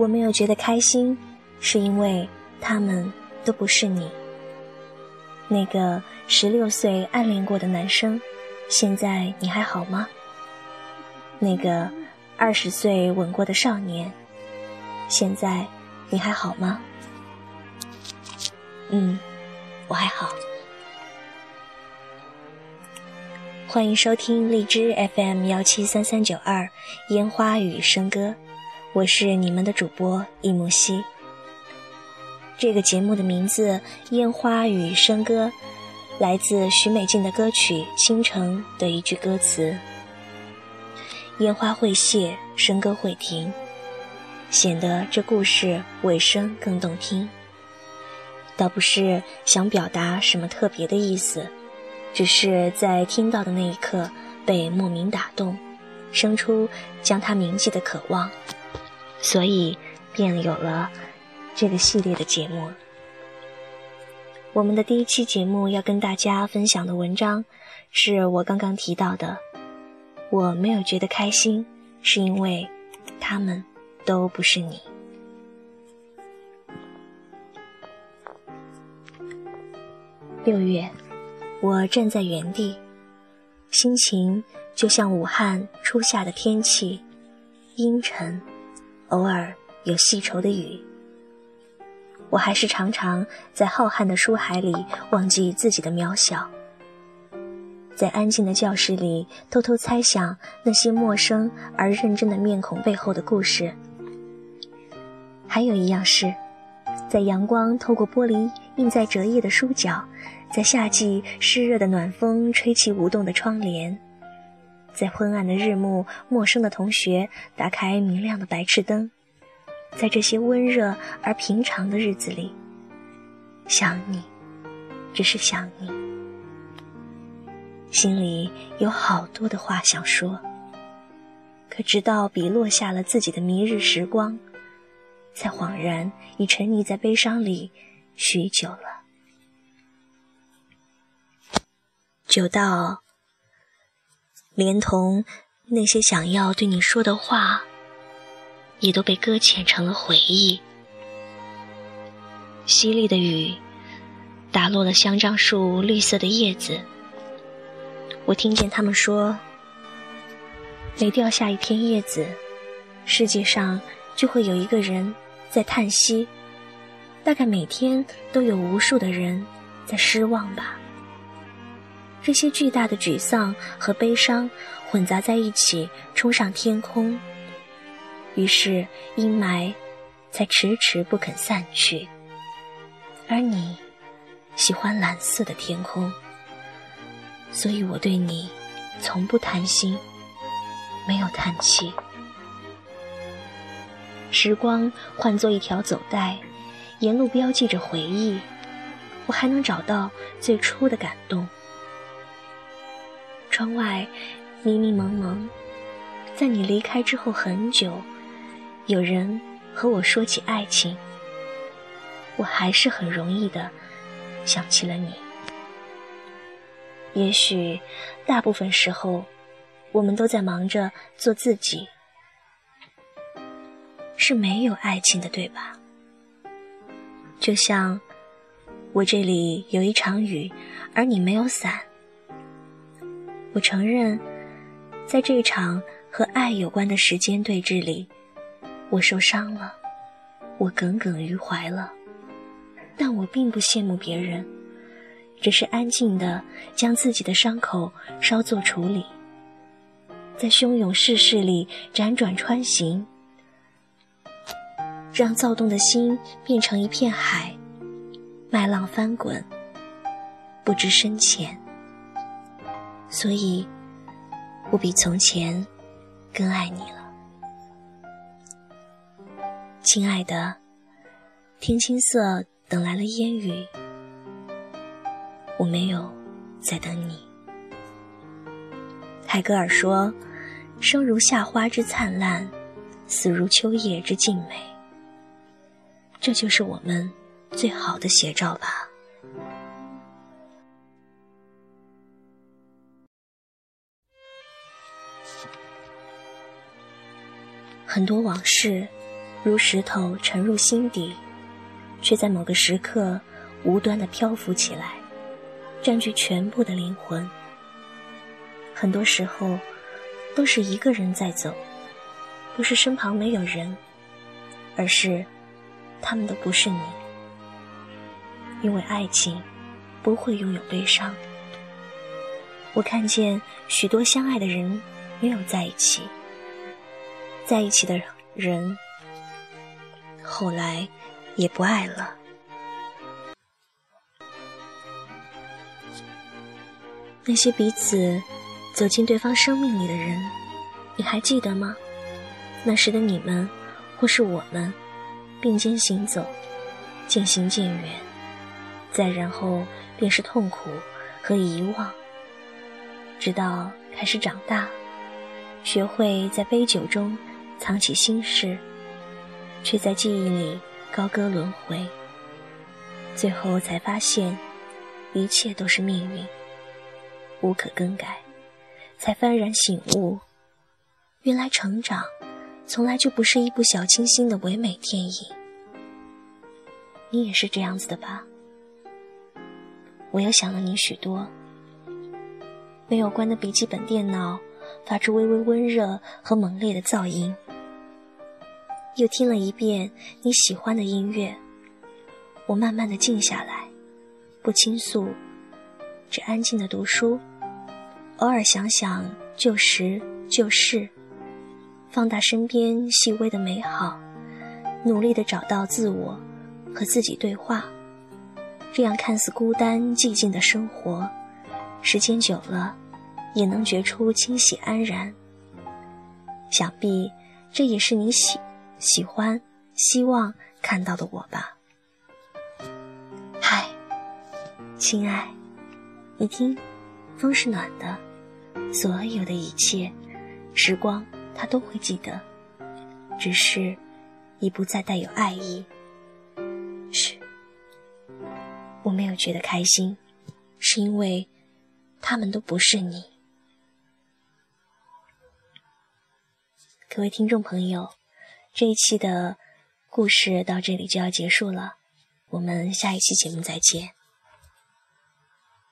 我没有觉得开心，是因为他们都不是你。那个十六岁暗恋过的男生，现在你还好吗？那个二十岁吻过的少年，现在你还好吗？嗯，我还好。欢迎收听荔枝 FM 幺七三三九二烟花雨笙歌。我是你们的主播易木兮。这个节目的名字《烟花与笙歌》，来自许美静的歌曲《倾城》的一句歌词：“烟花会谢，笙歌会停”，显得这故事尾声更动听。倒不是想表达什么特别的意思，只是在听到的那一刻被莫名打动，生出将它铭记的渴望。所以，便有了这个系列的节目。我们的第一期节目要跟大家分享的文章，是我刚刚提到的。我没有觉得开心，是因为他们都不是你。六月，我站在原地，心情就像武汉初夏的天气，阴沉。偶尔有细稠的雨，我还是常常在浩瀚的书海里忘记自己的渺小，在安静的教室里偷偷猜想那些陌生而认真的面孔背后的故事。还有一样是，在阳光透过玻璃映在折页的书角，在夏季湿热的暖风吹起舞动的窗帘。在昏暗的日暮，陌生的同学打开明亮的白炽灯，在这些温热而平常的日子里，想你，只是想你，心里有好多的话想说。可直到笔落下了自己的迷日时光，才恍然已沉溺在悲伤里许久了，久到。连同那些想要对你说的话，也都被搁浅成了回忆。淅沥的雨打落了香樟树绿色的叶子，我听见他们说：每掉下一片叶子，世界上就会有一个人在叹息。大概每天都有无数的人在失望吧。这些巨大的沮丧和悲伤混杂在一起，冲上天空。于是阴霾才迟迟不肯散去。而你喜欢蓝色的天空，所以我对你从不贪心，没有叹气。时光换作一条走带，沿路标记着回忆，我还能找到最初的感动。窗外迷迷蒙蒙，在你离开之后很久，有人和我说起爱情，我还是很容易的想起了你。也许大部分时候，我们都在忙着做自己，是没有爱情的，对吧？就像我这里有一场雨，而你没有伞。我承认，在这场和爱有关的时间对峙里，我受伤了，我耿耿于怀了。但我并不羡慕别人，只是安静的将自己的伤口稍作处理，在汹涌世事里辗转穿行，让躁动的心变成一片海，麦浪翻滚，不知深浅。所以，我比从前更爱你了，亲爱的。天青色等来了烟雨，我没有在等你。泰戈尔说：“生如夏花之灿烂，死如秋叶之静美。”这就是我们最好的写照吧。很多往事如石头沉入心底，却在某个时刻无端的漂浮起来，占据全部的灵魂。很多时候，都是一个人在走，不是身旁没有人，而是他们都不是你。因为爱情不会拥有悲伤。我看见许多相爱的人没有在一起，在一起的人后来也不爱了。那些彼此走进对方生命里的人，你还记得吗？那时的你们，或是我们，并肩行走，渐行渐远，再然后便是痛苦和遗忘。直到开始长大，学会在杯酒中藏起心事，却在记忆里高歌轮回。最后才发现，一切都是命运，无可更改。才幡然醒悟，原来成长从来就不是一部小清新的唯美电影。你也是这样子的吧？我又想了你许多。没有关的笔记本电脑发出微微温热和猛烈的噪音。又听了一遍你喜欢的音乐，我慢慢的静下来，不倾诉，只安静的读书，偶尔想想旧时旧事，放大身边细微的美好，努力的找到自我，和自己对话。这样看似孤单寂静的生活，时间久了。也能觉出清喜安然。想必这也是你喜喜欢、希望看到的我吧。嗨，亲爱，你听，风是暖的，所有的一切，时光它都会记得，只是已不再带有爱意。嘘，我没有觉得开心，是因为他们都不是你。各位听众朋友，这一期的故事到这里就要结束了，我们下一期节目再见。